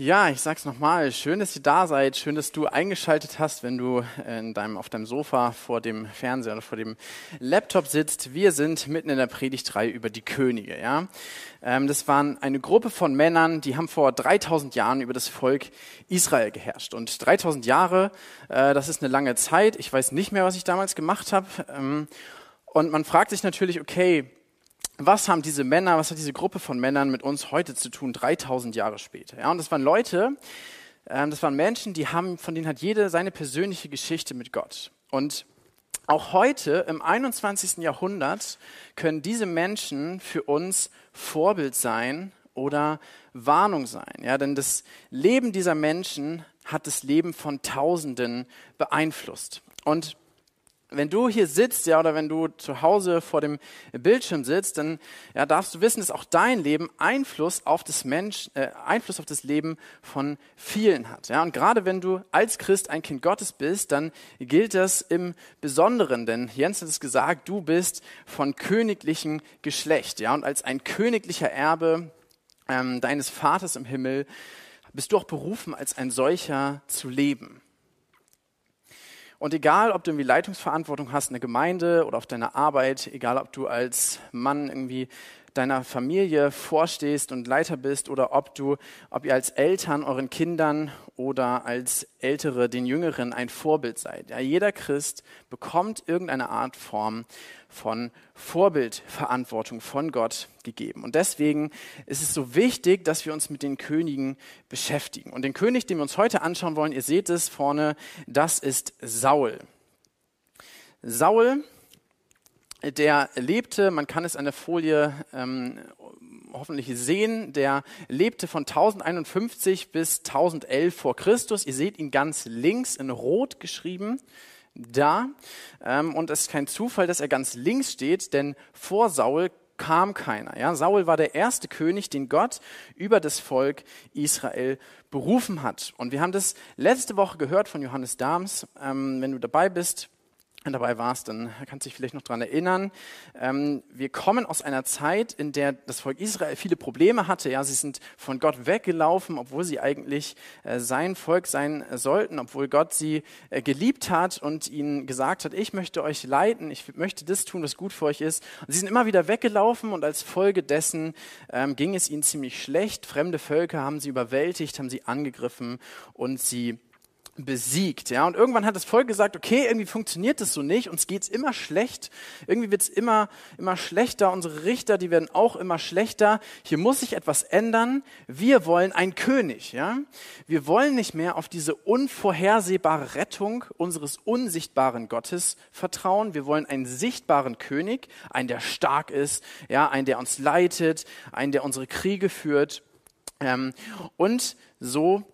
Ja, ich sag's nochmal. Schön, dass ihr da seid. Schön, dass du eingeschaltet hast, wenn du in deinem, auf deinem Sofa vor dem Fernseher oder vor dem Laptop sitzt. Wir sind mitten in der Predigtreihe über die Könige, ja. Ähm, das waren eine Gruppe von Männern, die haben vor 3000 Jahren über das Volk Israel geherrscht. Und 3000 Jahre, äh, das ist eine lange Zeit. Ich weiß nicht mehr, was ich damals gemacht habe. Ähm, und man fragt sich natürlich, okay, was haben diese Männer, was hat diese Gruppe von Männern mit uns heute zu tun, 3000 Jahre später? Ja, und das waren Leute, äh, das waren Menschen, die haben, von denen hat jede seine persönliche Geschichte mit Gott. Und auch heute im 21. Jahrhundert können diese Menschen für uns Vorbild sein oder Warnung sein. Ja, denn das Leben dieser Menschen hat das Leben von Tausenden beeinflusst. Und wenn du hier sitzt, ja, oder wenn du zu Hause vor dem Bildschirm sitzt, dann ja, darfst du wissen, dass auch dein Leben Einfluss auf das Mensch, äh, Einfluss auf das Leben von vielen hat. Ja, und gerade wenn du als Christ ein Kind Gottes bist, dann gilt das im Besonderen, denn Jens hat es gesagt, du bist von königlichem Geschlecht, ja, und als ein königlicher Erbe ähm, deines Vaters im Himmel bist du auch berufen, als ein solcher zu leben. Und egal, ob du irgendwie Leitungsverantwortung hast in der Gemeinde oder auf deiner Arbeit, egal, ob du als Mann irgendwie deiner Familie vorstehst und Leiter bist oder ob du, ob ihr als Eltern euren Kindern oder als Ältere den Jüngeren ein Vorbild seid. Ja, jeder Christ bekommt irgendeine Art Form von Vorbildverantwortung von Gott gegeben. Und deswegen ist es so wichtig, dass wir uns mit den Königen beschäftigen. Und den König, den wir uns heute anschauen wollen, ihr seht es vorne, das ist Saul. Saul der lebte, man kann es an der Folie ähm, hoffentlich sehen, der lebte von 1051 bis 1011 vor Christus. Ihr seht ihn ganz links in Rot geschrieben da. Ähm, und es ist kein Zufall, dass er ganz links steht, denn vor Saul kam keiner. Ja, Saul war der erste König, den Gott über das Volk Israel berufen hat. Und wir haben das letzte Woche gehört von Johannes Dahms. Ähm, wenn du dabei bist, dabei warst, dann kannst dich vielleicht noch daran erinnern. Ähm, wir kommen aus einer Zeit, in der das Volk Israel viele Probleme hatte. Ja, sie sind von Gott weggelaufen, obwohl sie eigentlich äh, sein Volk sein sollten, obwohl Gott sie äh, geliebt hat und ihnen gesagt hat, ich möchte euch leiten, ich möchte das tun, was gut für euch ist. Und sie sind immer wieder weggelaufen und als Folge dessen ähm, ging es ihnen ziemlich schlecht. Fremde Völker haben sie überwältigt, haben sie angegriffen und sie besiegt. Ja? Und irgendwann hat das Volk gesagt, okay, irgendwie funktioniert das so nicht, uns geht's immer schlecht, irgendwie wird's immer, immer schlechter, unsere Richter, die werden auch immer schlechter, hier muss sich etwas ändern, wir wollen einen König. Ja? Wir wollen nicht mehr auf diese unvorhersehbare Rettung unseres unsichtbaren Gottes vertrauen, wir wollen einen sichtbaren König, einen, der stark ist, ja, einen, der uns leitet, einen, der unsere Kriege führt. Ähm, und so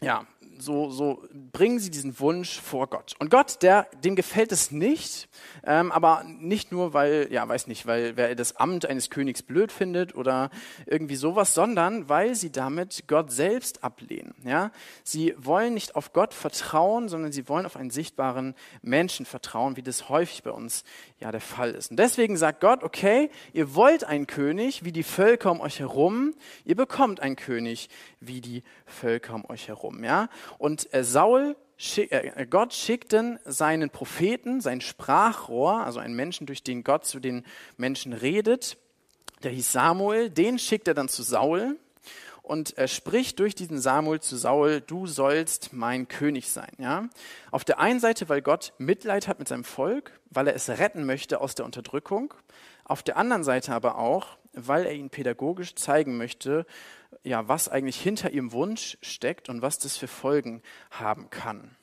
ja, so, so bringen sie diesen Wunsch vor Gott. Und Gott, der, dem gefällt es nicht, ähm, aber nicht nur, weil, ja, weiß nicht, weil wer das Amt eines Königs blöd findet oder irgendwie sowas, sondern weil sie damit Gott selbst ablehnen. Ja, sie wollen nicht auf Gott vertrauen, sondern sie wollen auf einen sichtbaren Menschen vertrauen, wie das häufig bei uns ja der Fall ist. Und deswegen sagt Gott, okay, ihr wollt einen König wie die Völker um euch herum, ihr bekommt einen König wie die Völker um euch herum. Ja, und äh, Saul äh, Gott schickt dann seinen Propheten, sein Sprachrohr, also einen Menschen, durch den Gott zu den Menschen redet, der hieß Samuel, den schickt er dann zu Saul und er spricht durch diesen Samuel zu Saul, du sollst mein König sein. Ja? Auf der einen Seite, weil Gott Mitleid hat mit seinem Volk, weil er es retten möchte aus der Unterdrückung, auf der anderen Seite aber auch, weil er ihn pädagogisch zeigen möchte, ja, was eigentlich hinter ihrem Wunsch steckt und was das für Folgen haben kann.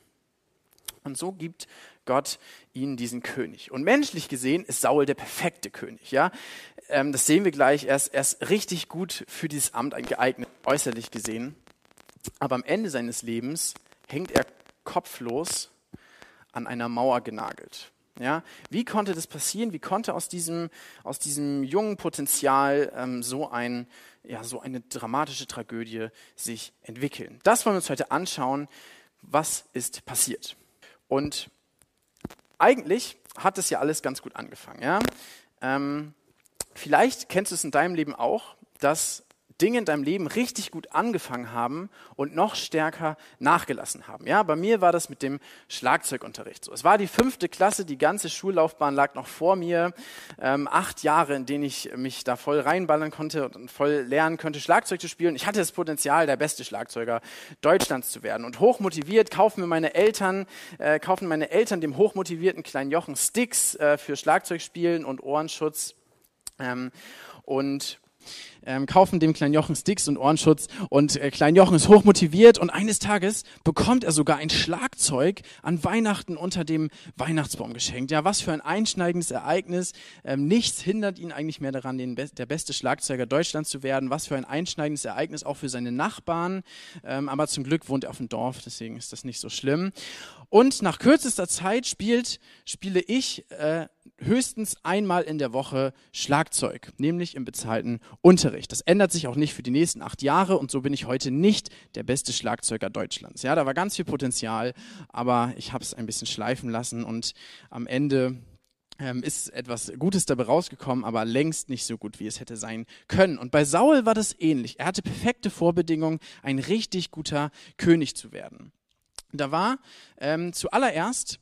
Und so gibt Gott ihnen diesen König. Und menschlich gesehen ist Saul der perfekte König. Ja, ähm, das sehen wir gleich. Er ist, er ist richtig gut für dieses Amt geeignet, äußerlich gesehen. Aber am Ende seines Lebens hängt er kopflos an einer Mauer genagelt. Ja, wie konnte das passieren? Wie konnte aus diesem, aus diesem jungen Potenzial ähm, so, ein, ja, so eine dramatische Tragödie sich entwickeln? Das wollen wir uns heute anschauen. Was ist passiert? Und eigentlich hat es ja alles ganz gut angefangen. Ja? Ähm, vielleicht kennst du es in deinem Leben auch, dass Dinge in deinem Leben richtig gut angefangen haben und noch stärker nachgelassen haben. Ja, bei mir war das mit dem Schlagzeugunterricht so. Es war die fünfte Klasse, die ganze Schullaufbahn lag noch vor mir. Ähm, acht Jahre, in denen ich mich da voll reinballern konnte und voll lernen könnte, Schlagzeug zu spielen. Ich hatte das Potenzial, der beste Schlagzeuger Deutschlands zu werden. Und hochmotiviert kaufen mir meine Eltern, äh, kaufen meine Eltern dem hochmotivierten kleinen Jochen Sticks äh, für Schlagzeugspielen und Ohrenschutz. Ähm, und ähm, kaufen dem kleinen Jochen Sticks und Ohrenschutz und äh, klein Jochen ist hochmotiviert und eines Tages bekommt er sogar ein Schlagzeug an Weihnachten unter dem Weihnachtsbaum geschenkt. Ja, was für ein einschneidendes Ereignis. Ähm, nichts hindert ihn eigentlich mehr daran, den Be der beste Schlagzeuger Deutschlands zu werden. Was für ein einschneidendes Ereignis auch für seine Nachbarn. Ähm, aber zum Glück wohnt er auf dem Dorf, deswegen ist das nicht so schlimm. Und nach kürzester Zeit spielt, spiele ich äh, höchstens einmal in der Woche Schlagzeug, nämlich im bezahlten Unterricht. Das ändert sich auch nicht für die nächsten acht Jahre und so bin ich heute nicht der beste Schlagzeuger Deutschlands. Ja, da war ganz viel Potenzial, aber ich habe es ein bisschen schleifen lassen und am Ende ähm, ist etwas Gutes dabei rausgekommen, aber längst nicht so gut, wie es hätte sein können. Und bei Saul war das ähnlich. Er hatte perfekte Vorbedingungen, ein richtig guter König zu werden. Da war ähm, zuallererst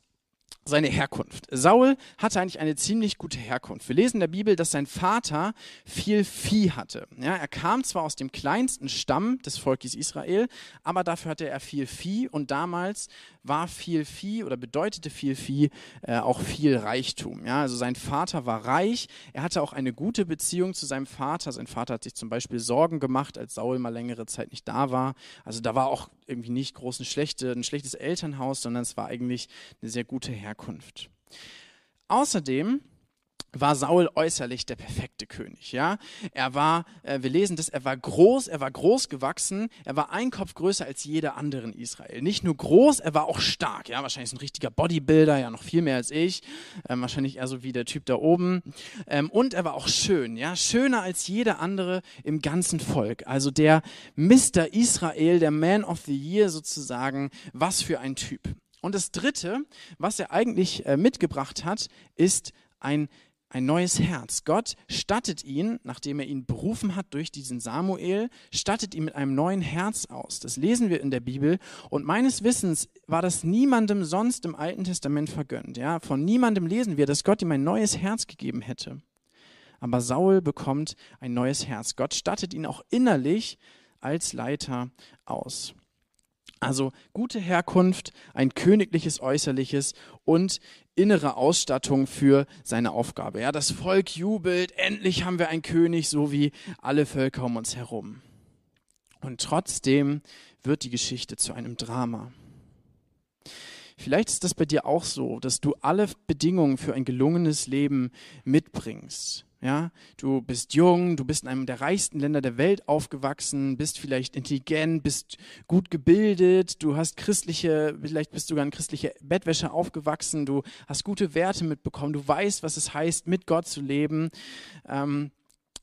seine Herkunft. Saul hatte eigentlich eine ziemlich gute Herkunft. Wir lesen in der Bibel, dass sein Vater viel Vieh hatte. Ja, er kam zwar aus dem kleinsten Stamm des Volkes Israel, aber dafür hatte er viel Vieh und damals war viel Vieh oder bedeutete viel Vieh äh, auch viel Reichtum. Ja, also sein Vater war reich, er hatte auch eine gute Beziehung zu seinem Vater. Sein Vater hat sich zum Beispiel Sorgen gemacht, als Saul mal längere Zeit nicht da war. Also da war auch irgendwie nicht groß eine schlechte, ein schlechtes Elternhaus, sondern es war eigentlich eine sehr gute Herkunft. Außerdem war Saul äußerlich der perfekte König. Ja, er war, äh, wir lesen das, er war groß, er war groß gewachsen, er war ein Kopf größer als jeder andere in Israel. Nicht nur groß, er war auch stark. Ja, wahrscheinlich ein richtiger Bodybuilder, ja noch viel mehr als ich, ähm, wahrscheinlich eher so wie der Typ da oben. Ähm, und er war auch schön, ja, schöner als jeder andere im ganzen Volk. Also der Mr. Israel, der Man of the Year sozusagen. Was für ein Typ. Und das Dritte, was er eigentlich äh, mitgebracht hat, ist ein ein neues Herz. Gott stattet ihn, nachdem er ihn berufen hat durch diesen Samuel, stattet ihn mit einem neuen Herz aus. Das lesen wir in der Bibel. Und meines Wissens war das niemandem sonst im Alten Testament vergönnt. Ja, von niemandem lesen wir, dass Gott ihm ein neues Herz gegeben hätte. Aber Saul bekommt ein neues Herz. Gott stattet ihn auch innerlich als Leiter aus. Also gute Herkunft, ein königliches Äußerliches und innere Ausstattung für seine Aufgabe. Ja, das Volk jubelt, endlich haben wir einen König, so wie alle Völker um uns herum. Und trotzdem wird die Geschichte zu einem Drama. Vielleicht ist das bei dir auch so, dass du alle Bedingungen für ein gelungenes Leben mitbringst. Ja, du bist jung, du bist in einem der reichsten Länder der Welt aufgewachsen, bist vielleicht intelligent, bist gut gebildet, du hast christliche, vielleicht bist du sogar in christliche Bettwäsche aufgewachsen, du hast gute Werte mitbekommen, du weißt, was es heißt, mit Gott zu leben. Ähm,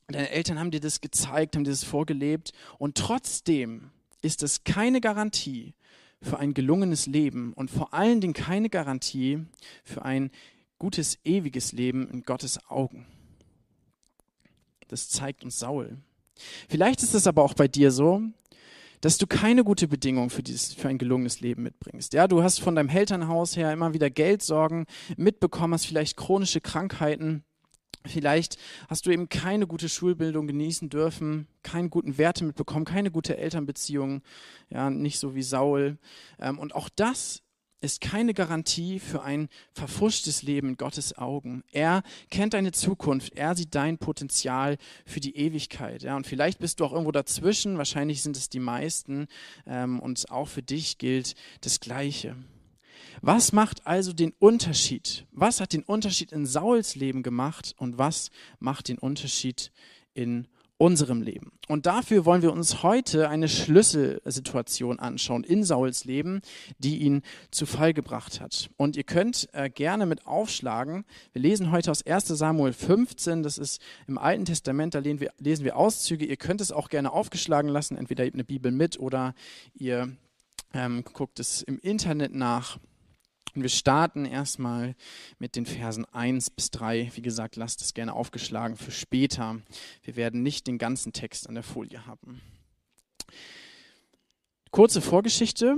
deine Eltern haben dir das gezeigt, haben dir das vorgelebt und trotzdem ist es keine Garantie für ein gelungenes Leben und vor allen Dingen keine Garantie für ein gutes, ewiges Leben in Gottes Augen. Das zeigt uns Saul. Vielleicht ist es aber auch bei dir so, dass du keine gute Bedingung für, dieses, für ein gelungenes Leben mitbringst. Ja, du hast von deinem Elternhaus her immer wieder Geldsorgen mitbekommen, hast vielleicht chronische Krankheiten. Vielleicht hast du eben keine gute Schulbildung genießen dürfen, keine guten Werte mitbekommen, keine gute Elternbeziehung, ja, nicht so wie Saul. Ähm, und auch das ist keine Garantie für ein verfuschtes Leben in Gottes Augen. Er kennt deine Zukunft, er sieht dein Potenzial für die Ewigkeit. Ja, und vielleicht bist du auch irgendwo dazwischen, wahrscheinlich sind es die meisten, ähm, und auch für dich gilt das Gleiche. Was macht also den Unterschied? Was hat den Unterschied in Sauls Leben gemacht und was macht den Unterschied in unserem Leben. Und dafür wollen wir uns heute eine Schlüsselsituation anschauen in Sauls Leben, die ihn zu Fall gebracht hat. Und ihr könnt äh, gerne mit aufschlagen. Wir lesen heute aus 1 Samuel 15, das ist im Alten Testament, da lesen wir, lesen wir Auszüge. Ihr könnt es auch gerne aufgeschlagen lassen, entweder ihr habt eine Bibel mit oder ihr ähm, guckt es im Internet nach. Und wir starten erstmal mit den Versen 1 bis 3. Wie gesagt, lasst es gerne aufgeschlagen für später. Wir werden nicht den ganzen Text an der Folie haben. Kurze Vorgeschichte.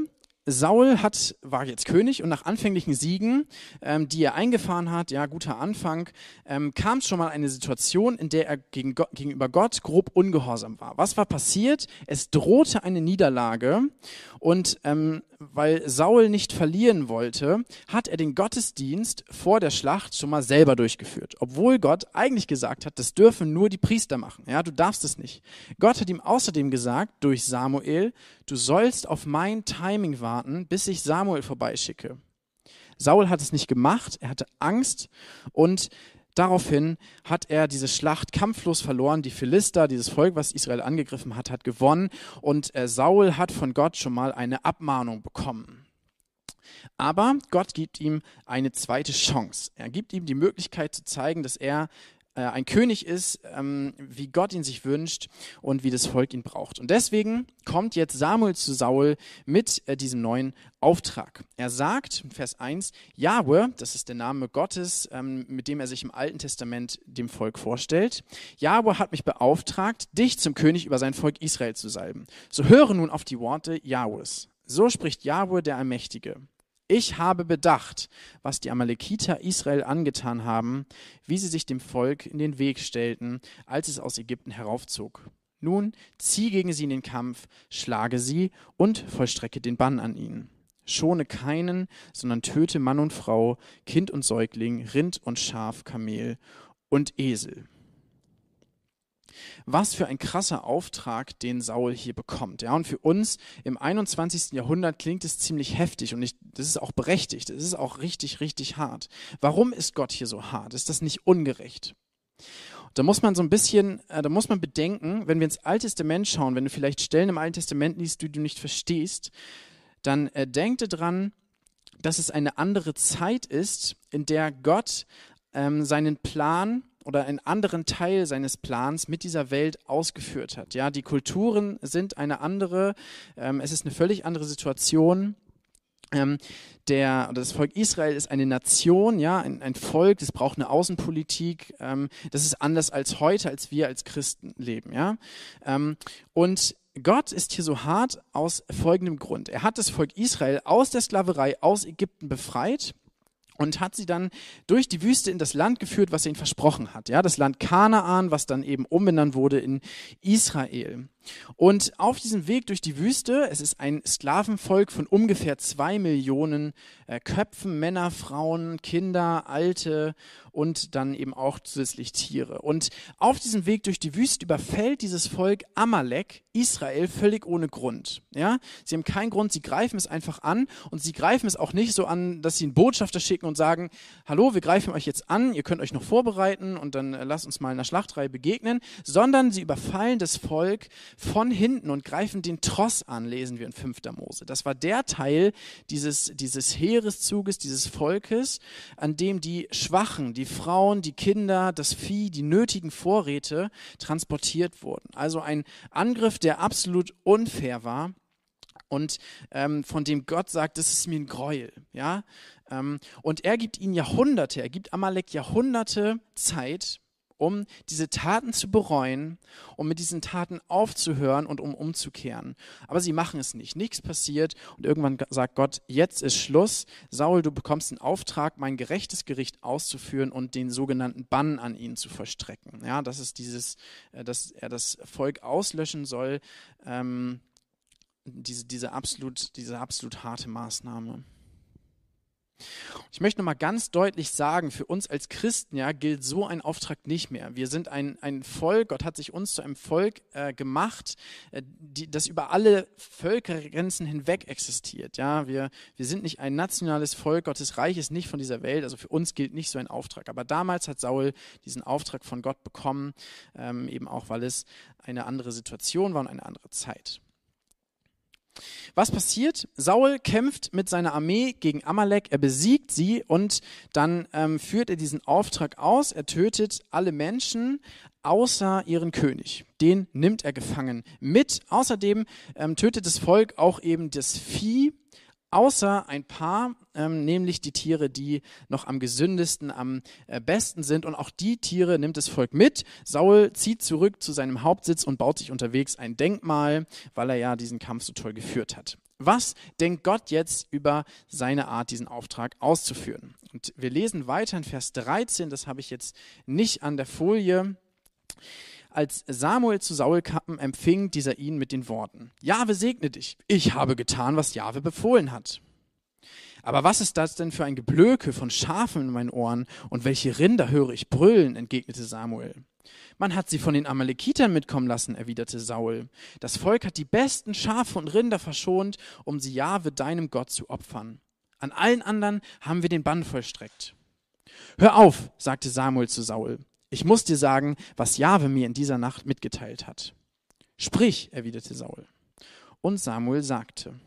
Saul hat, war jetzt König und nach anfänglichen Siegen, ähm, die er eingefahren hat, ja, guter Anfang, ähm, kam schon mal eine Situation, in der er gegen gegenüber Gott grob ungehorsam war. Was war passiert? Es drohte eine Niederlage und ähm, weil Saul nicht verlieren wollte, hat er den Gottesdienst vor der Schlacht schon mal selber durchgeführt. Obwohl Gott eigentlich gesagt hat, das dürfen nur die Priester machen. Ja, du darfst es nicht. Gott hat ihm außerdem gesagt, durch Samuel, du sollst auf mein Timing warten, bis ich Samuel vorbeischicke. Saul hat es nicht gemacht, er hatte Angst und Daraufhin hat er diese Schlacht kampflos verloren. Die Philister, dieses Volk, was Israel angegriffen hat, hat gewonnen. Und äh, Saul hat von Gott schon mal eine Abmahnung bekommen. Aber Gott gibt ihm eine zweite Chance. Er gibt ihm die Möglichkeit zu zeigen, dass er äh, ein König ist, ähm, wie Gott ihn sich wünscht und wie das Volk ihn braucht. Und deswegen kommt jetzt Samuel zu Saul mit äh, diesem neuen Auftrag. Er sagt, Vers 1, Jahwe, das ist der Name Gottes, ähm, mit dem er sich im Alten Testament dem Volk vorstellt. Jahwe hat mich beauftragt, dich zum König über sein Volk Israel zu salben. So höre nun auf die Worte Jahwes. So spricht Jahwe, der Allmächtige. Ich habe bedacht, was die Amalekiter Israel angetan haben, wie sie sich dem Volk in den Weg stellten, als es aus Ägypten heraufzog. Nun zieh gegen sie in den Kampf, schlage sie und vollstrecke den Bann an ihnen. Schone keinen, sondern töte Mann und Frau, Kind und Säugling, Rind und Schaf, Kamel und Esel. Was für ein krasser Auftrag, den Saul hier bekommt. Ja, und für uns im 21. Jahrhundert klingt es ziemlich heftig und ich, das ist auch berechtigt. Es ist auch richtig, richtig hart. Warum ist Gott hier so hart? Ist das nicht ungerecht? Da muss man so ein bisschen, äh, da muss man bedenken, wenn wir ins Alte Testament schauen, wenn du vielleicht Stellen im Alten Testament liest, die du nicht verstehst, dann äh, denk dran, dass es eine andere Zeit ist, in der Gott ähm, seinen Plan oder einen anderen Teil seines Plans mit dieser Welt ausgeführt hat. Ja, die Kulturen sind eine andere, ähm, es ist eine völlig andere Situation. Ähm, der, das Volk Israel ist eine Nation, ja, ein, ein Volk, das braucht eine Außenpolitik. Ähm, das ist anders als heute, als wir als Christen leben, ja. Ähm, und Gott ist hier so hart aus folgendem Grund. Er hat das Volk Israel aus der Sklaverei aus Ägypten befreit und hat sie dann durch die Wüste in das Land geführt, was er ihnen versprochen hat. Ja, das Land Kanaan, was dann eben umbenannt wurde in Israel. Und auf diesem Weg durch die Wüste, es ist ein Sklavenvolk von ungefähr zwei Millionen äh, Köpfen, Männer, Frauen, Kinder, Alte und dann eben auch zusätzlich Tiere. Und auf diesem Weg durch die Wüste überfällt dieses Volk Amalek Israel völlig ohne Grund. Ja, sie haben keinen Grund, sie greifen es einfach an und sie greifen es auch nicht so an, dass sie einen Botschafter schicken und sagen, hallo, wir greifen euch jetzt an, ihr könnt euch noch vorbereiten und dann äh, lasst uns mal in der Schlachtreihe begegnen, sondern sie überfallen das Volk von hinten und greifen den Tross an, lesen wir in 5. Mose. Das war der Teil dieses, dieses Heereszuges, dieses Volkes, an dem die Schwachen, die Frauen, die Kinder, das Vieh, die nötigen Vorräte transportiert wurden. Also ein Angriff, der absolut unfair war und ähm, von dem Gott sagt, das ist mir ein Gräuel. Ja? Ähm, und er gibt ihnen Jahrhunderte, er gibt Amalek Jahrhunderte Zeit, um diese Taten zu bereuen, um mit diesen Taten aufzuhören und um umzukehren. Aber sie machen es nicht. Nichts passiert und irgendwann sagt Gott, jetzt ist Schluss. Saul, du bekommst den Auftrag, mein gerechtes Gericht auszuführen und den sogenannten Bann an ihn zu vollstrecken. Ja, das ist dieses, äh, dass er das Volk auslöschen soll. Ähm, diese, diese, absolut, diese absolut harte Maßnahme. Ich möchte nochmal ganz deutlich sagen, für uns als Christen ja, gilt so ein Auftrag nicht mehr. Wir sind ein, ein Volk, Gott hat sich uns zu einem Volk äh, gemacht, äh, die, das über alle Völkergrenzen hinweg existiert. Ja, wir, wir sind nicht ein nationales Volk, Gottes Reich ist nicht von dieser Welt, also für uns gilt nicht so ein Auftrag. Aber damals hat Saul diesen Auftrag von Gott bekommen, ähm, eben auch, weil es eine andere Situation war und eine andere Zeit. Was passiert? Saul kämpft mit seiner Armee gegen Amalek, er besiegt sie und dann ähm, führt er diesen Auftrag aus. Er tötet alle Menschen außer ihren König. Den nimmt er gefangen mit. Außerdem ähm, tötet das Volk auch eben das Vieh außer ein paar, ähm, nämlich die Tiere, die noch am gesündesten, am äh, besten sind. Und auch die Tiere nimmt das Volk mit. Saul zieht zurück zu seinem Hauptsitz und baut sich unterwegs ein Denkmal, weil er ja diesen Kampf so toll geführt hat. Was denkt Gott jetzt über seine Art, diesen Auftrag auszuführen? Und wir lesen weiter in Vers 13, das habe ich jetzt nicht an der Folie. Als Samuel zu Saul kam, empfing dieser ihn mit den Worten: Jahwe segne dich. Ich habe getan, was Jahwe befohlen hat. Aber was ist das denn für ein Geblöke von Schafen in meinen Ohren und welche Rinder höre ich brüllen? entgegnete Samuel. Man hat sie von den Amalekitern mitkommen lassen, erwiderte Saul. Das Volk hat die besten Schafe und Rinder verschont, um sie Jahwe deinem Gott zu opfern. An allen anderen haben wir den Bann vollstreckt. Hör auf, sagte Samuel zu Saul. Ich muss dir sagen, was Jahwe mir in dieser Nacht mitgeteilt hat. Sprich, erwiderte Saul. Und Samuel sagte,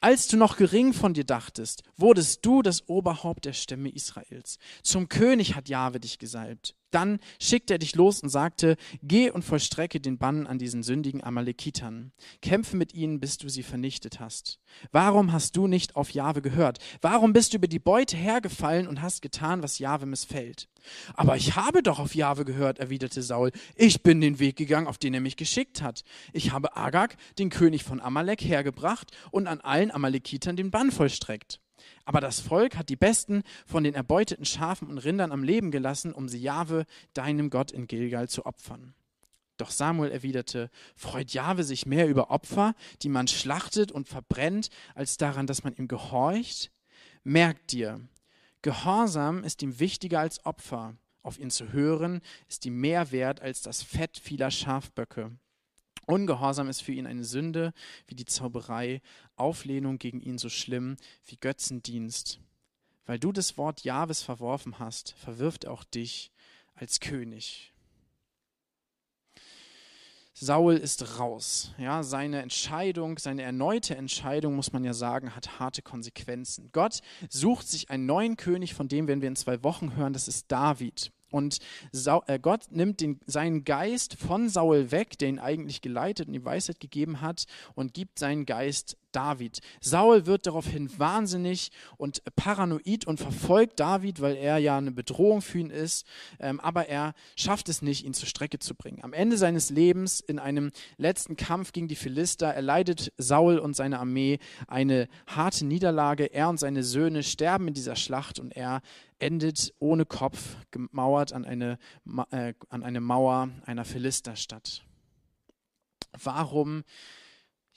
als du noch gering von dir dachtest, wurdest du das Oberhaupt der Stämme Israels. Zum König hat Jahwe dich gesalbt. Dann schickte er dich los und sagte, geh und vollstrecke den Bann an diesen sündigen Amalekitern. Kämpfe mit ihnen, bis du sie vernichtet hast. Warum hast du nicht auf Jahwe gehört? Warum bist du über die Beute hergefallen und hast getan, was Jahwe missfällt? Aber ich habe doch auf Jahwe gehört, erwiderte Saul. Ich bin den Weg gegangen, auf den er mich geschickt hat. Ich habe Agag, den König von Amalek, hergebracht und an allen Amalekitern den Bann vollstreckt. Aber das Volk hat die besten von den erbeuteten Schafen und Rindern am Leben gelassen, um sie Jahwe, deinem Gott in Gilgal zu opfern. Doch Samuel erwiderte, freut Jahwe sich mehr über Opfer, die man schlachtet und verbrennt, als daran, dass man ihm gehorcht? Merkt dir, Gehorsam ist ihm wichtiger als Opfer. Auf ihn zu hören ist ihm mehr wert als das Fett vieler Schafböcke. Ungehorsam ist für ihn eine Sünde wie die Zauberei, Auflehnung gegen ihn so schlimm wie Götzendienst. Weil du das Wort Jahwes verworfen hast, verwirft er auch dich als König. Saul ist raus. Ja, seine Entscheidung, seine erneute Entscheidung, muss man ja sagen, hat harte Konsequenzen. Gott sucht sich einen neuen König, von dem werden wir in zwei Wochen hören, das ist David. Und äh, Gott nimmt den, seinen Geist von Saul weg, der ihn eigentlich geleitet und die Weisheit gegeben hat, und gibt seinen Geist David. Saul wird daraufhin wahnsinnig und paranoid und verfolgt David, weil er ja eine Bedrohung für ihn ist, ähm, aber er schafft es nicht, ihn zur Strecke zu bringen. Am Ende seines Lebens, in einem letzten Kampf gegen die Philister, erleidet Saul und seine Armee eine harte Niederlage. Er und seine Söhne sterben in dieser Schlacht und er endet ohne Kopf, gemauert an eine, äh, an eine Mauer einer Philisterstadt. Warum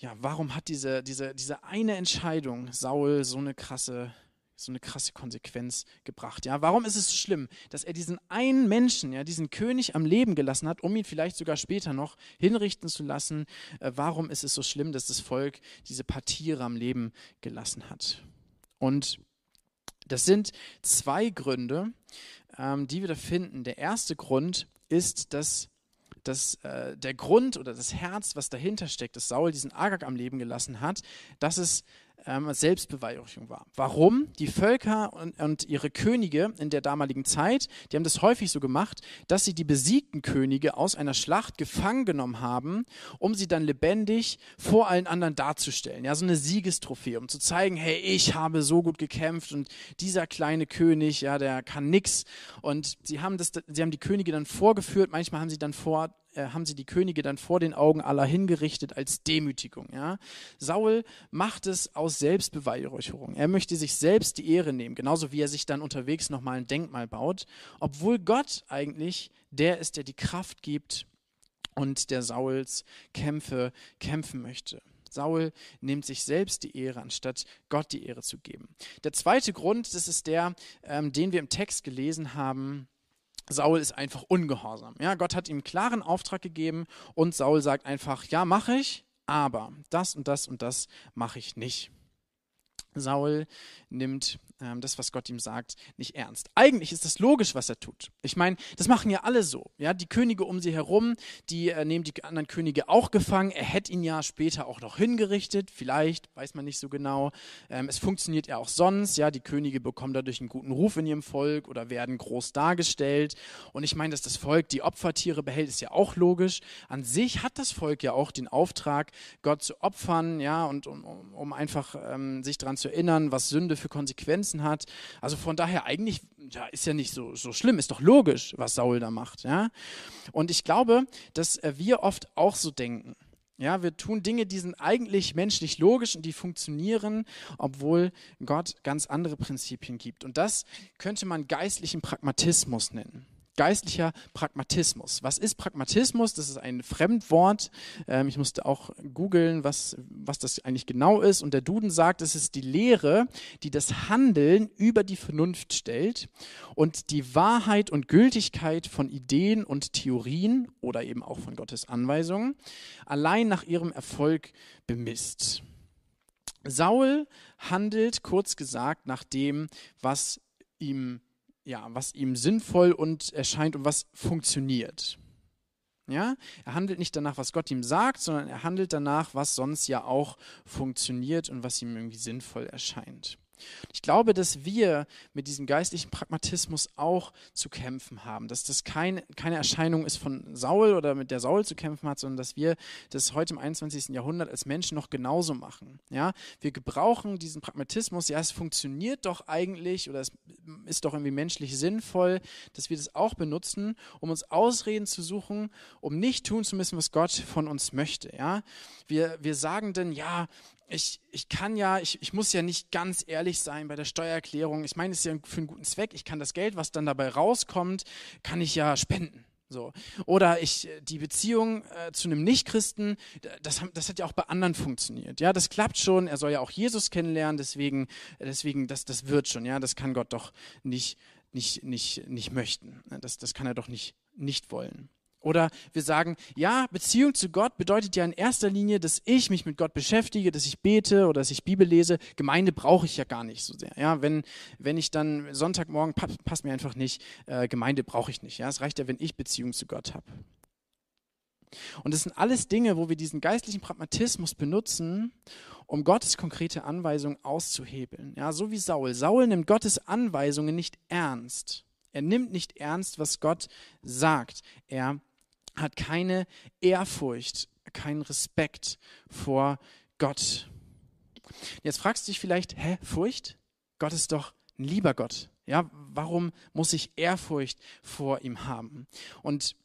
ja, warum hat diese, diese, diese eine Entscheidung Saul so eine krasse so eine krasse Konsequenz gebracht. Ja, warum ist es so schlimm, dass er diesen einen Menschen, ja, diesen König am Leben gelassen hat, um ihn vielleicht sogar später noch hinrichten zu lassen? Äh, warum ist es so schlimm, dass das Volk diese paar Tiere am Leben gelassen hat? Und das sind zwei Gründe, ähm, die wir da finden. Der erste Grund ist, dass dass äh, der Grund oder das Herz, was dahinter steckt, dass Saul diesen Agag am Leben gelassen hat, dass es ähm, Selbstbeweihräucherung war. Warum? Die Völker und, und, ihre Könige in der damaligen Zeit, die haben das häufig so gemacht, dass sie die besiegten Könige aus einer Schlacht gefangen genommen haben, um sie dann lebendig vor allen anderen darzustellen. Ja, so eine Siegestrophäe, um zu zeigen, hey, ich habe so gut gekämpft und dieser kleine König, ja, der kann nix. Und sie haben das, sie haben die Könige dann vorgeführt. Manchmal haben sie dann vor äh, haben sie die Könige dann vor den Augen aller hingerichtet als Demütigung. Ja? Saul macht es aus Selbstbeweihräucherung. Er möchte sich selbst die Ehre nehmen, genauso wie er sich dann unterwegs nochmal ein Denkmal baut, obwohl Gott eigentlich der ist, der die Kraft gibt und der Sauls Kämpfe kämpfen möchte. Saul nimmt sich selbst die Ehre, anstatt Gott die Ehre zu geben. Der zweite Grund, das ist der, ähm, den wir im Text gelesen haben, Saul ist einfach ungehorsam. Ja, Gott hat ihm einen klaren Auftrag gegeben und Saul sagt einfach, ja, mache ich, aber das und das und das mache ich nicht. Saul nimmt das, was Gott ihm sagt, nicht ernst. Eigentlich ist das logisch, was er tut. Ich meine, das machen ja alle so. Ja, die Könige um sie herum, die äh, nehmen die anderen Könige auch gefangen. Er hätte ihn ja später auch noch hingerichtet. Vielleicht, weiß man nicht so genau. Ähm, es funktioniert ja auch sonst. Ja, die Könige bekommen dadurch einen guten Ruf in ihrem Volk oder werden groß dargestellt. Und ich meine, dass das Volk die Opfertiere behält, ist ja auch logisch. An sich hat das Volk ja auch den Auftrag, Gott zu opfern, ja, und um, um einfach ähm, sich daran zu erinnern, was Sünde für Konsequenzen hat. Also von daher eigentlich, ja, ist ja nicht so, so schlimm, ist doch logisch, was Saul da macht, ja. Und ich glaube, dass äh, wir oft auch so denken. Ja, wir tun Dinge, die sind eigentlich menschlich logisch und die funktionieren, obwohl Gott ganz andere Prinzipien gibt. Und das könnte man geistlichen Pragmatismus nennen geistlicher Pragmatismus. Was ist Pragmatismus? Das ist ein Fremdwort. Ähm, ich musste auch googeln, was, was das eigentlich genau ist. Und der Duden sagt, es ist die Lehre, die das Handeln über die Vernunft stellt und die Wahrheit und Gültigkeit von Ideen und Theorien oder eben auch von Gottes Anweisungen allein nach ihrem Erfolg bemisst. Saul handelt kurz gesagt nach dem, was ihm ja, was ihm sinnvoll und erscheint und was funktioniert. Ja, er handelt nicht danach, was Gott ihm sagt, sondern er handelt danach, was sonst ja auch funktioniert und was ihm irgendwie sinnvoll erscheint. Ich glaube, dass wir mit diesem geistlichen Pragmatismus auch zu kämpfen haben, dass das kein, keine Erscheinung ist von Saul oder mit der Saul zu kämpfen hat, sondern dass wir das heute im 21. Jahrhundert als Menschen noch genauso machen. Ja, wir gebrauchen diesen Pragmatismus, ja, es funktioniert doch eigentlich oder es ist doch irgendwie menschlich sinnvoll, dass wir das auch benutzen, um uns Ausreden zu suchen, um nicht tun zu müssen, was Gott von uns möchte. Ja, wir, wir sagen dann, ja, ich, ich kann ja, ich, ich muss ja nicht ganz ehrlich sein bei der Steuererklärung. Ich meine, es ist ja für einen guten Zweck. Ich kann das Geld, was dann dabei rauskommt, kann ich ja spenden. So. Oder ich, die Beziehung äh, zu einem Nichtchristen, das, das hat ja auch bei anderen funktioniert. Ja, das klappt schon. Er soll ja auch Jesus kennenlernen, deswegen, deswegen, das, das wird schon. Ja, das kann Gott doch nicht, nicht, nicht, nicht möchten. Das, das kann er doch nicht, nicht wollen. Oder wir sagen, ja, Beziehung zu Gott bedeutet ja in erster Linie, dass ich mich mit Gott beschäftige, dass ich bete oder dass ich Bibel lese. Gemeinde brauche ich ja gar nicht so sehr. Ja, wenn, wenn ich dann Sonntagmorgen, passt mir einfach nicht, äh, Gemeinde brauche ich nicht. Ja, es reicht ja, wenn ich Beziehung zu Gott habe. Und das sind alles Dinge, wo wir diesen geistlichen Pragmatismus benutzen, um Gottes konkrete Anweisungen auszuhebeln. Ja, so wie Saul. Saul nimmt Gottes Anweisungen nicht ernst. Er nimmt nicht ernst, was Gott sagt. Er hat keine Ehrfurcht, keinen Respekt vor Gott. Jetzt fragst du dich vielleicht, hä, Furcht? Gott ist doch ein lieber Gott. Ja, warum muss ich Ehrfurcht vor ihm haben? Und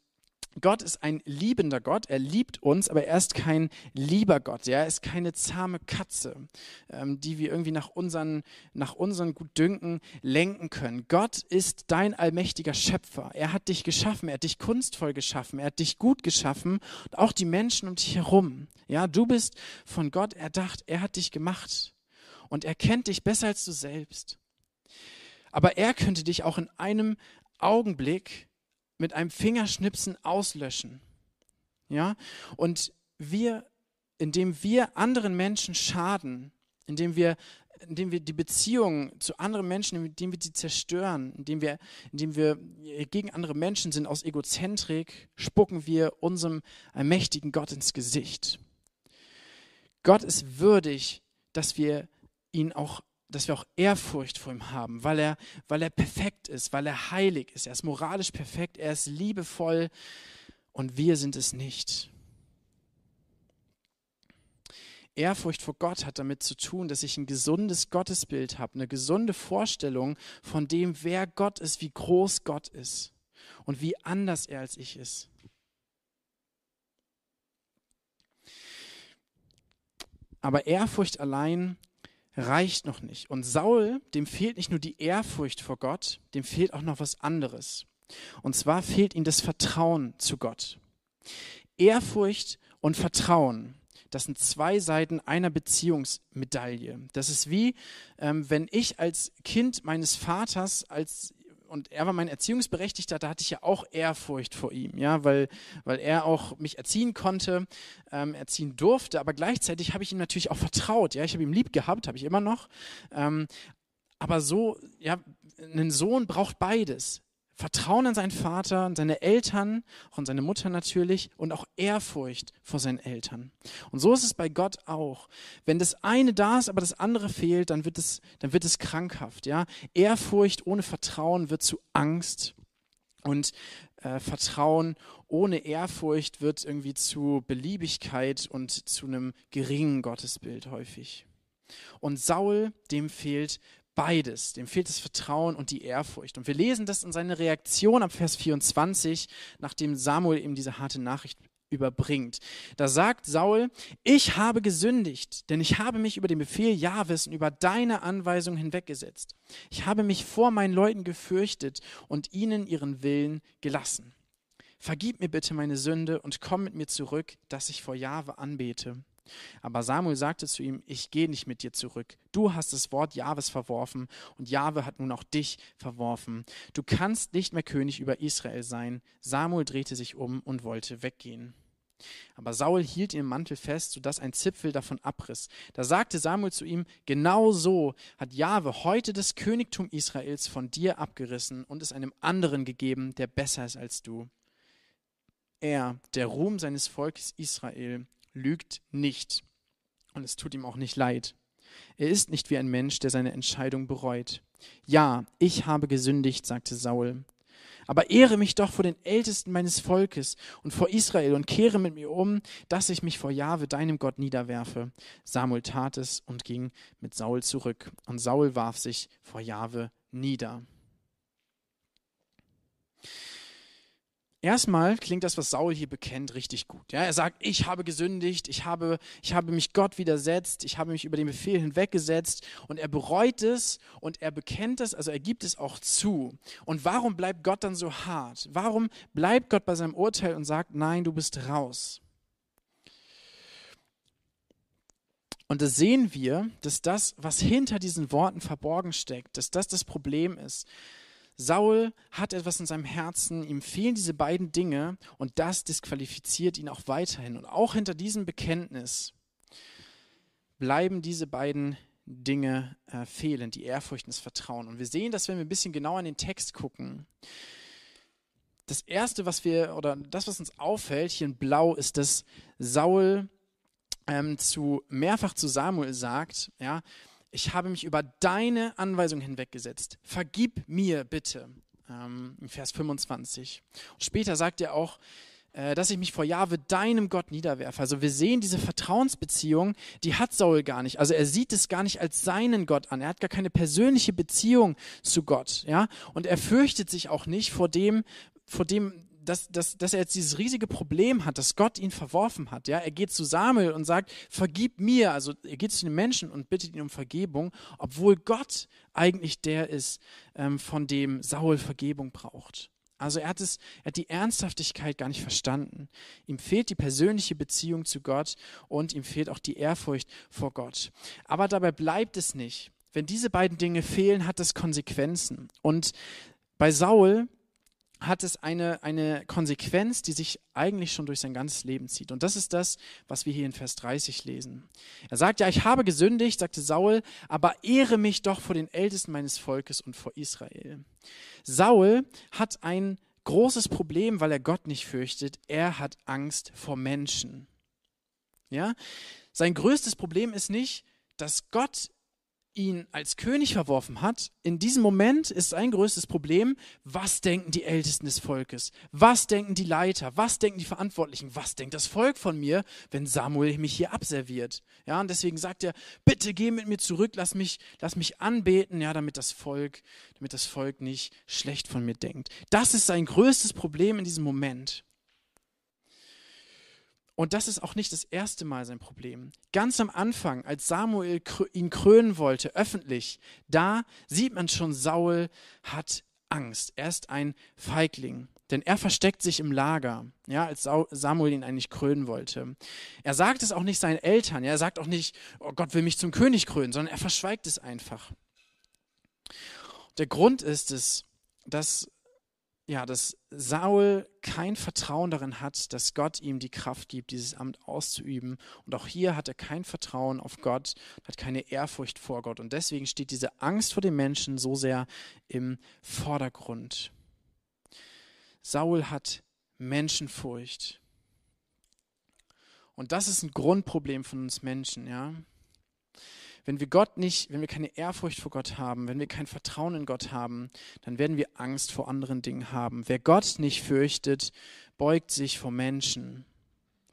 Gott ist ein liebender Gott, er liebt uns, aber er ist kein lieber Gott. Ja? Er ist keine zahme Katze, ähm, die wir irgendwie nach unseren, nach unseren Gutdünken lenken können. Gott ist dein allmächtiger Schöpfer. Er hat dich geschaffen, er hat dich kunstvoll geschaffen, er hat dich gut geschaffen und auch die Menschen um dich herum. Ja, du bist von Gott erdacht, er hat dich gemacht und er kennt dich besser als du selbst. Aber er könnte dich auch in einem Augenblick mit einem Fingerschnipsen auslöschen. Ja? Und wir, indem wir anderen Menschen schaden, indem wir, indem wir die Beziehungen zu anderen Menschen, indem wir sie zerstören, indem wir, indem wir gegen andere Menschen sind aus Egozentrik, spucken wir unserem allmächtigen Gott ins Gesicht. Gott ist würdig, dass wir ihn auch dass wir auch Ehrfurcht vor ihm haben, weil er, weil er perfekt ist, weil er heilig ist. Er ist moralisch perfekt, er ist liebevoll und wir sind es nicht. Ehrfurcht vor Gott hat damit zu tun, dass ich ein gesundes Gottesbild habe, eine gesunde Vorstellung von dem, wer Gott ist, wie groß Gott ist und wie anders er als ich ist. Aber Ehrfurcht allein reicht noch nicht. Und Saul, dem fehlt nicht nur die Ehrfurcht vor Gott, dem fehlt auch noch was anderes. Und zwar fehlt ihm das Vertrauen zu Gott. Ehrfurcht und Vertrauen, das sind zwei Seiten einer Beziehungsmedaille. Das ist wie, ähm, wenn ich als Kind meines Vaters, als und er war mein Erziehungsberechtigter, da hatte ich ja auch Ehrfurcht vor ihm, ja, weil, weil er auch mich erziehen konnte, ähm, erziehen durfte, aber gleichzeitig habe ich ihm natürlich auch vertraut, ja, ich habe ihn lieb gehabt, habe ich immer noch, ähm, aber so, ja, ein Sohn braucht beides. Vertrauen an seinen Vater, an seine Eltern, auch an seine Mutter natürlich und auch Ehrfurcht vor seinen Eltern. Und so ist es bei Gott auch. Wenn das eine da ist, aber das andere fehlt, dann wird es, dann wird es krankhaft. Ja? Ehrfurcht ohne Vertrauen wird zu Angst und äh, Vertrauen ohne Ehrfurcht wird irgendwie zu Beliebigkeit und zu einem geringen Gottesbild häufig. Und Saul, dem fehlt beides. Dem fehlt das Vertrauen und die Ehrfurcht. Und wir lesen das in seiner Reaktion ab Vers 24, nachdem Samuel ihm diese harte Nachricht überbringt. Da sagt Saul, ich habe gesündigt, denn ich habe mich über den Befehl Jahwes und über deine Anweisung hinweggesetzt. Ich habe mich vor meinen Leuten gefürchtet und ihnen ihren Willen gelassen. Vergib mir bitte meine Sünde und komm mit mir zurück, dass ich vor Jahwe anbete. Aber Samuel sagte zu ihm, ich gehe nicht mit dir zurück. Du hast das Wort Jahwes verworfen und Jahwe hat nun auch dich verworfen. Du kannst nicht mehr König über Israel sein. Samuel drehte sich um und wollte weggehen. Aber Saul hielt im Mantel fest, sodass ein Zipfel davon abriss. Da sagte Samuel zu ihm, genau so hat Jahwe heute das Königtum Israels von dir abgerissen und es einem anderen gegeben, der besser ist als du. Er, der Ruhm seines Volkes Israel, lügt nicht. Und es tut ihm auch nicht leid. Er ist nicht wie ein Mensch, der seine Entscheidung bereut. Ja, ich habe gesündigt, sagte Saul. Aber ehre mich doch vor den Ältesten meines Volkes und vor Israel und kehre mit mir um, dass ich mich vor Jahwe, deinem Gott, niederwerfe. Samuel tat es und ging mit Saul zurück. Und Saul warf sich vor Jahwe nieder. Erstmal klingt das, was Saul hier bekennt, richtig gut. Ja, er sagt, ich habe gesündigt, ich habe, ich habe mich Gott widersetzt, ich habe mich über den Befehl hinweggesetzt und er bereut es und er bekennt es, also er gibt es auch zu. Und warum bleibt Gott dann so hart? Warum bleibt Gott bei seinem Urteil und sagt, nein, du bist raus? Und da sehen wir, dass das, was hinter diesen Worten verborgen steckt, dass das das Problem ist. Saul hat etwas in seinem Herzen, ihm fehlen diese beiden Dinge und das disqualifiziert ihn auch weiterhin. Und auch hinter diesem Bekenntnis bleiben diese beiden Dinge äh, fehlen, die Ehrfurcht und das Vertrauen. Und wir sehen das, wenn wir ein bisschen genauer in den Text gucken. Das erste, was wir, oder das, was uns auffällt, hier in Blau, ist, dass Saul ähm, zu mehrfach zu Samuel sagt, ja, ich habe mich über deine Anweisung hinweggesetzt. Vergib mir bitte. Ähm, Vers 25. Und später sagt er auch, äh, dass ich mich vor Jahwe, deinem Gott, niederwerfe. Also wir sehen diese Vertrauensbeziehung, die hat Saul gar nicht. Also er sieht es gar nicht als seinen Gott an. Er hat gar keine persönliche Beziehung zu Gott. Ja? Und er fürchtet sich auch nicht vor dem, vor dem dass, dass, dass er jetzt dieses riesige Problem hat, dass Gott ihn verworfen hat. Ja? Er geht zu Samuel und sagt, vergib mir. Also er geht zu den Menschen und bittet ihn um Vergebung, obwohl Gott eigentlich der ist, ähm, von dem Saul Vergebung braucht. Also er hat, es, er hat die Ernsthaftigkeit gar nicht verstanden. Ihm fehlt die persönliche Beziehung zu Gott und ihm fehlt auch die Ehrfurcht vor Gott. Aber dabei bleibt es nicht. Wenn diese beiden Dinge fehlen, hat es Konsequenzen. Und bei Saul hat es eine, eine Konsequenz, die sich eigentlich schon durch sein ganzes Leben zieht. Und das ist das, was wir hier in Vers 30 lesen. Er sagt, ja, ich habe gesündigt, sagte Saul, aber ehre mich doch vor den Ältesten meines Volkes und vor Israel. Saul hat ein großes Problem, weil er Gott nicht fürchtet. Er hat Angst vor Menschen. Ja? Sein größtes Problem ist nicht, dass Gott ihn als König verworfen hat, in diesem Moment ist ein größtes Problem, was denken die Ältesten des Volkes? Was denken die Leiter? Was denken die Verantwortlichen? Was denkt das Volk von mir, wenn Samuel mich hier abserviert? Ja, und deswegen sagt er, bitte geh mit mir zurück, lass mich, lass mich anbeten, ja, damit das Volk, damit das Volk nicht schlecht von mir denkt. Das ist sein größtes Problem in diesem Moment. Und das ist auch nicht das erste Mal sein Problem. Ganz am Anfang, als Samuel ihn krönen wollte, öffentlich, da sieht man schon, Saul hat Angst. Er ist ein Feigling. Denn er versteckt sich im Lager, ja, als Samuel ihn eigentlich krönen wollte. Er sagt es auch nicht seinen Eltern. Ja, er sagt auch nicht, oh Gott will mich zum König krönen, sondern er verschweigt es einfach. Der Grund ist es, dass ja, dass Saul kein Vertrauen darin hat, dass Gott ihm die Kraft gibt, dieses Amt auszuüben. Und auch hier hat er kein Vertrauen auf Gott, hat keine Ehrfurcht vor Gott. Und deswegen steht diese Angst vor den Menschen so sehr im Vordergrund. Saul hat Menschenfurcht. Und das ist ein Grundproblem von uns Menschen, ja. Wenn wir Gott nicht, wenn wir keine Ehrfurcht vor Gott haben, wenn wir kein Vertrauen in Gott haben, dann werden wir Angst vor anderen Dingen haben. Wer Gott nicht fürchtet, beugt sich vor Menschen.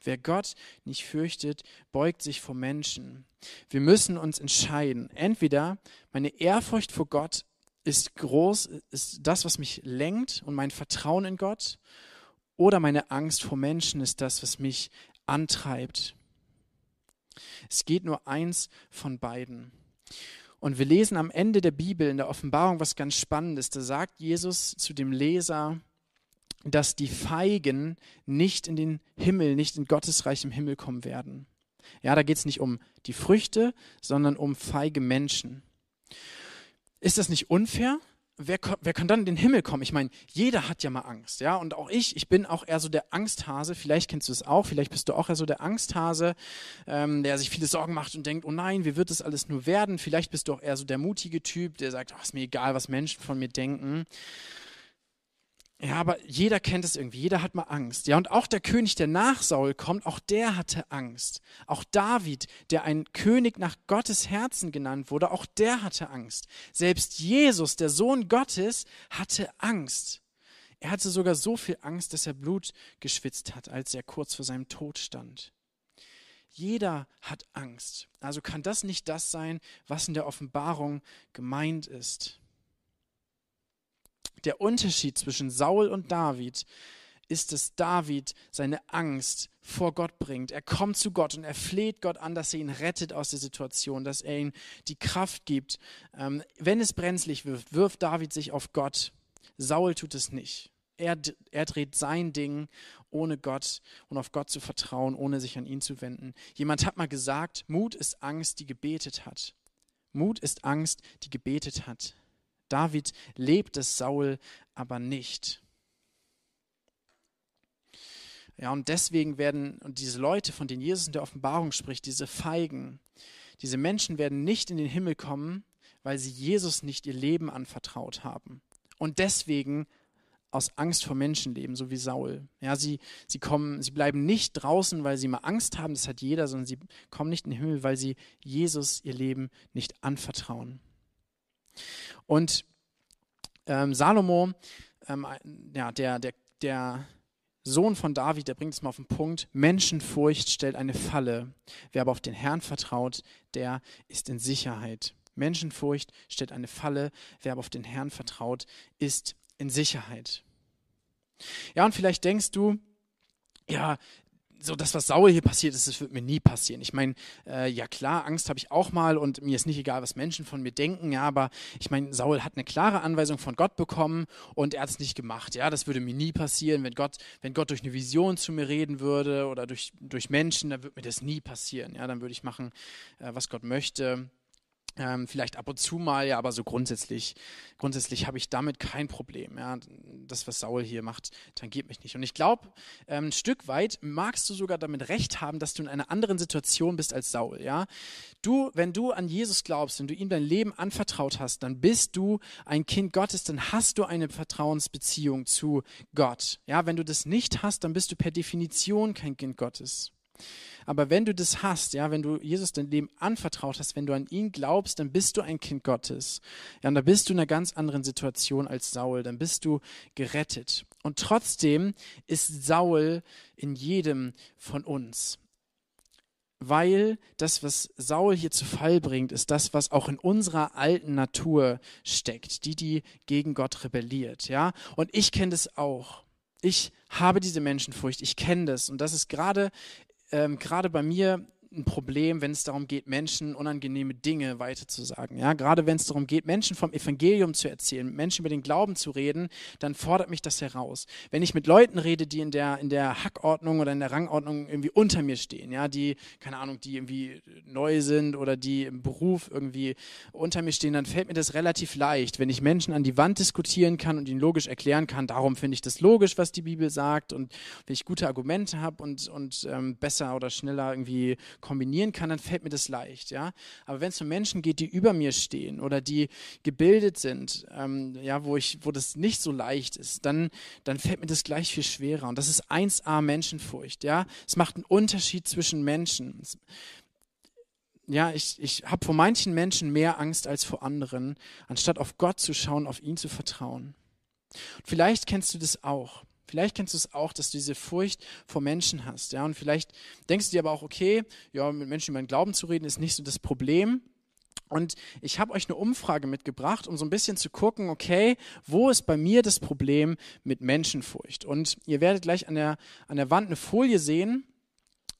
Wer Gott nicht fürchtet, beugt sich vor Menschen. Wir müssen uns entscheiden. Entweder meine Ehrfurcht vor Gott ist groß, ist das, was mich lenkt und mein Vertrauen in Gott, oder meine Angst vor Menschen ist das, was mich antreibt. Es geht nur eins von beiden. Und wir lesen am Ende der Bibel in der Offenbarung was ganz Spannendes. Da sagt Jesus zu dem Leser, dass die Feigen nicht in den Himmel, nicht in Gottes Reich im Himmel kommen werden. Ja, da geht es nicht um die Früchte, sondern um feige Menschen. Ist das nicht unfair? Wer, wer kann dann in den Himmel kommen? Ich meine, jeder hat ja mal Angst, ja, und auch ich, ich bin auch eher so der Angsthase, vielleicht kennst du es auch, vielleicht bist du auch eher so der Angsthase, ähm, der sich viele Sorgen macht und denkt, oh nein, wie wird das alles nur werden? Vielleicht bist du auch eher so der mutige Typ, der sagt, oh, ist mir egal, was Menschen von mir denken. Ja, aber jeder kennt es irgendwie, jeder hat mal Angst. Ja, und auch der König, der nach Saul kommt, auch der hatte Angst. Auch David, der ein König nach Gottes Herzen genannt wurde, auch der hatte Angst. Selbst Jesus, der Sohn Gottes, hatte Angst. Er hatte sogar so viel Angst, dass er Blut geschwitzt hat, als er kurz vor seinem Tod stand. Jeder hat Angst. Also kann das nicht das sein, was in der Offenbarung gemeint ist der Unterschied zwischen Saul und David ist, dass David seine Angst vor Gott bringt. Er kommt zu Gott und er fleht Gott an, dass er ihn rettet aus der Situation, dass er ihm die Kraft gibt. Ähm, wenn es brenzlig wirft, wirft David sich auf Gott. Saul tut es nicht. Er, er dreht sein Ding, ohne Gott und auf Gott zu vertrauen, ohne sich an ihn zu wenden. Jemand hat mal gesagt, Mut ist Angst, die gebetet hat. Mut ist Angst, die gebetet hat. David lebt es, Saul aber nicht. Ja, und deswegen werden, und diese Leute, von denen Jesus in der Offenbarung spricht, diese Feigen, diese Menschen werden nicht in den Himmel kommen, weil sie Jesus nicht ihr Leben anvertraut haben. Und deswegen aus Angst vor Menschen leben, so wie Saul. Ja, sie, sie kommen, sie bleiben nicht draußen, weil sie mal Angst haben, das hat jeder, sondern sie kommen nicht in den Himmel, weil sie Jesus ihr Leben nicht anvertrauen. Und ähm, Salomo, ähm, ja, der, der, der Sohn von David, der bringt es mal auf den Punkt, Menschenfurcht stellt eine Falle. Wer aber auf den Herrn vertraut, der ist in Sicherheit. Menschenfurcht stellt eine Falle. Wer aber auf den Herrn vertraut, ist in Sicherheit. Ja, und vielleicht denkst du, ja, so das, was Saul hier passiert ist, das wird mir nie passieren. Ich meine, äh, ja klar, Angst habe ich auch mal und mir ist nicht egal, was Menschen von mir denken, ja, aber ich meine, Saul hat eine klare Anweisung von Gott bekommen und er hat es nicht gemacht. Ja, das würde mir nie passieren, wenn Gott, wenn Gott durch eine Vision zu mir reden würde oder durch, durch Menschen, dann würde mir das nie passieren. Ja, dann würde ich machen, äh, was Gott möchte. Ähm, vielleicht ab und zu mal, ja, aber so grundsätzlich, grundsätzlich habe ich damit kein Problem. Ja. Das, was Saul hier macht, tangiert mich nicht. Und ich glaube, ähm, ein Stück weit magst du sogar damit recht haben, dass du in einer anderen Situation bist als Saul. Ja. Du, wenn du an Jesus glaubst, wenn du ihm dein Leben anvertraut hast, dann bist du ein Kind Gottes, dann hast du eine Vertrauensbeziehung zu Gott. Ja, wenn du das nicht hast, dann bist du per Definition kein Kind Gottes. Aber wenn du das hast, ja, wenn du Jesus dein Leben anvertraut hast, wenn du an ihn glaubst, dann bist du ein Kind Gottes. Ja, und da bist du in einer ganz anderen Situation als Saul. Dann bist du gerettet. Und trotzdem ist Saul in jedem von uns. Weil das, was Saul hier zu Fall bringt, ist das, was auch in unserer alten Natur steckt, die, die gegen Gott rebelliert, ja. Und ich kenne das auch. Ich habe diese Menschenfurcht, ich kenne das. Und das ist gerade ähm, gerade bei mir ein Problem, wenn es darum geht, Menschen unangenehme Dinge weiterzusagen. Ja, gerade wenn es darum geht, Menschen vom Evangelium zu erzählen, Menschen über den Glauben zu reden, dann fordert mich das heraus. Wenn ich mit Leuten rede, die in der, in der Hackordnung oder in der Rangordnung irgendwie unter mir stehen, ja, die, keine Ahnung, die irgendwie neu sind oder die im Beruf irgendwie unter mir stehen, dann fällt mir das relativ leicht, wenn ich Menschen an die Wand diskutieren kann und ihnen logisch erklären kann, darum finde ich das logisch, was die Bibel sagt und wenn ich gute Argumente habe und, und ähm, besser oder schneller irgendwie kombinieren kann, dann fällt mir das leicht, ja. Aber wenn es um Menschen geht, die über mir stehen oder die gebildet sind, ähm, ja, wo ich, wo das nicht so leicht ist, dann, dann fällt mir das gleich viel schwerer. Und das ist 1a Menschenfurcht, ja. Es macht einen Unterschied zwischen Menschen. Ja, ich, ich habe vor manchen Menschen mehr Angst als vor anderen, anstatt auf Gott zu schauen, auf ihn zu vertrauen. Und vielleicht kennst du das auch. Vielleicht kennst du es auch, dass du diese Furcht vor Menschen hast. Ja? Und vielleicht denkst du dir aber auch, okay, ja, mit Menschen über den Glauben zu reden, ist nicht so das Problem. Und ich habe euch eine Umfrage mitgebracht, um so ein bisschen zu gucken, okay, wo ist bei mir das Problem mit Menschenfurcht? Und ihr werdet gleich an der, an der Wand eine Folie sehen.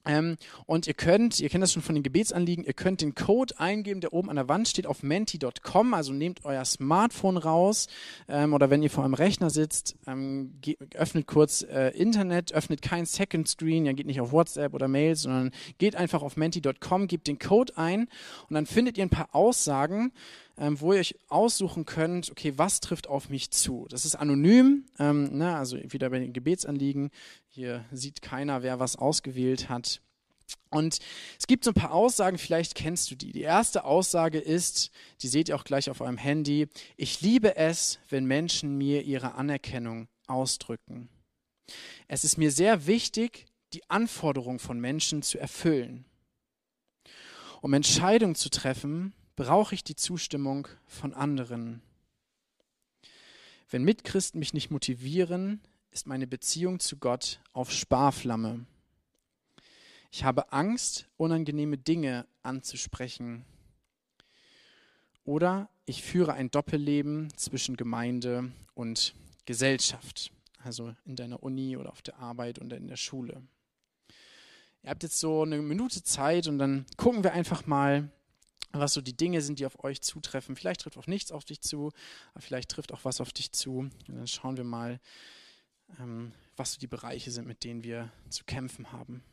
Ähm, und ihr könnt, ihr kennt das schon von den Gebetsanliegen, ihr könnt den Code eingeben, der oben an der Wand steht auf menti.com, also nehmt euer Smartphone raus ähm, oder wenn ihr vor einem Rechner sitzt, ähm, öffnet kurz äh, Internet, öffnet kein Second Screen, ja geht nicht auf WhatsApp oder Mails, sondern geht einfach auf menti.com, gebt den Code ein und dann findet ihr ein paar Aussagen, ähm, wo ihr euch aussuchen könnt, okay, was trifft auf mich zu. Das ist anonym, ähm, ne, also wieder bei den Gebetsanliegen. Hier sieht keiner, wer was ausgewählt hat. Und es gibt so ein paar Aussagen, vielleicht kennst du die. Die erste Aussage ist, die seht ihr auch gleich auf eurem Handy, ich liebe es, wenn Menschen mir ihre Anerkennung ausdrücken. Es ist mir sehr wichtig, die Anforderungen von Menschen zu erfüllen. Um Entscheidungen zu treffen, brauche ich die Zustimmung von anderen. Wenn Mitchristen mich nicht motivieren, ist meine Beziehung zu Gott auf Sparflamme. Ich habe Angst, unangenehme Dinge anzusprechen. Oder ich führe ein Doppelleben zwischen Gemeinde und Gesellschaft, also in deiner Uni oder auf der Arbeit oder in der Schule. Ihr habt jetzt so eine Minute Zeit und dann gucken wir einfach mal, was so die Dinge sind, die auf euch zutreffen. Vielleicht trifft auch nichts auf dich zu, aber vielleicht trifft auch was auf dich zu. Und dann schauen wir mal, ähm, was so die Bereiche sind, mit denen wir zu kämpfen haben.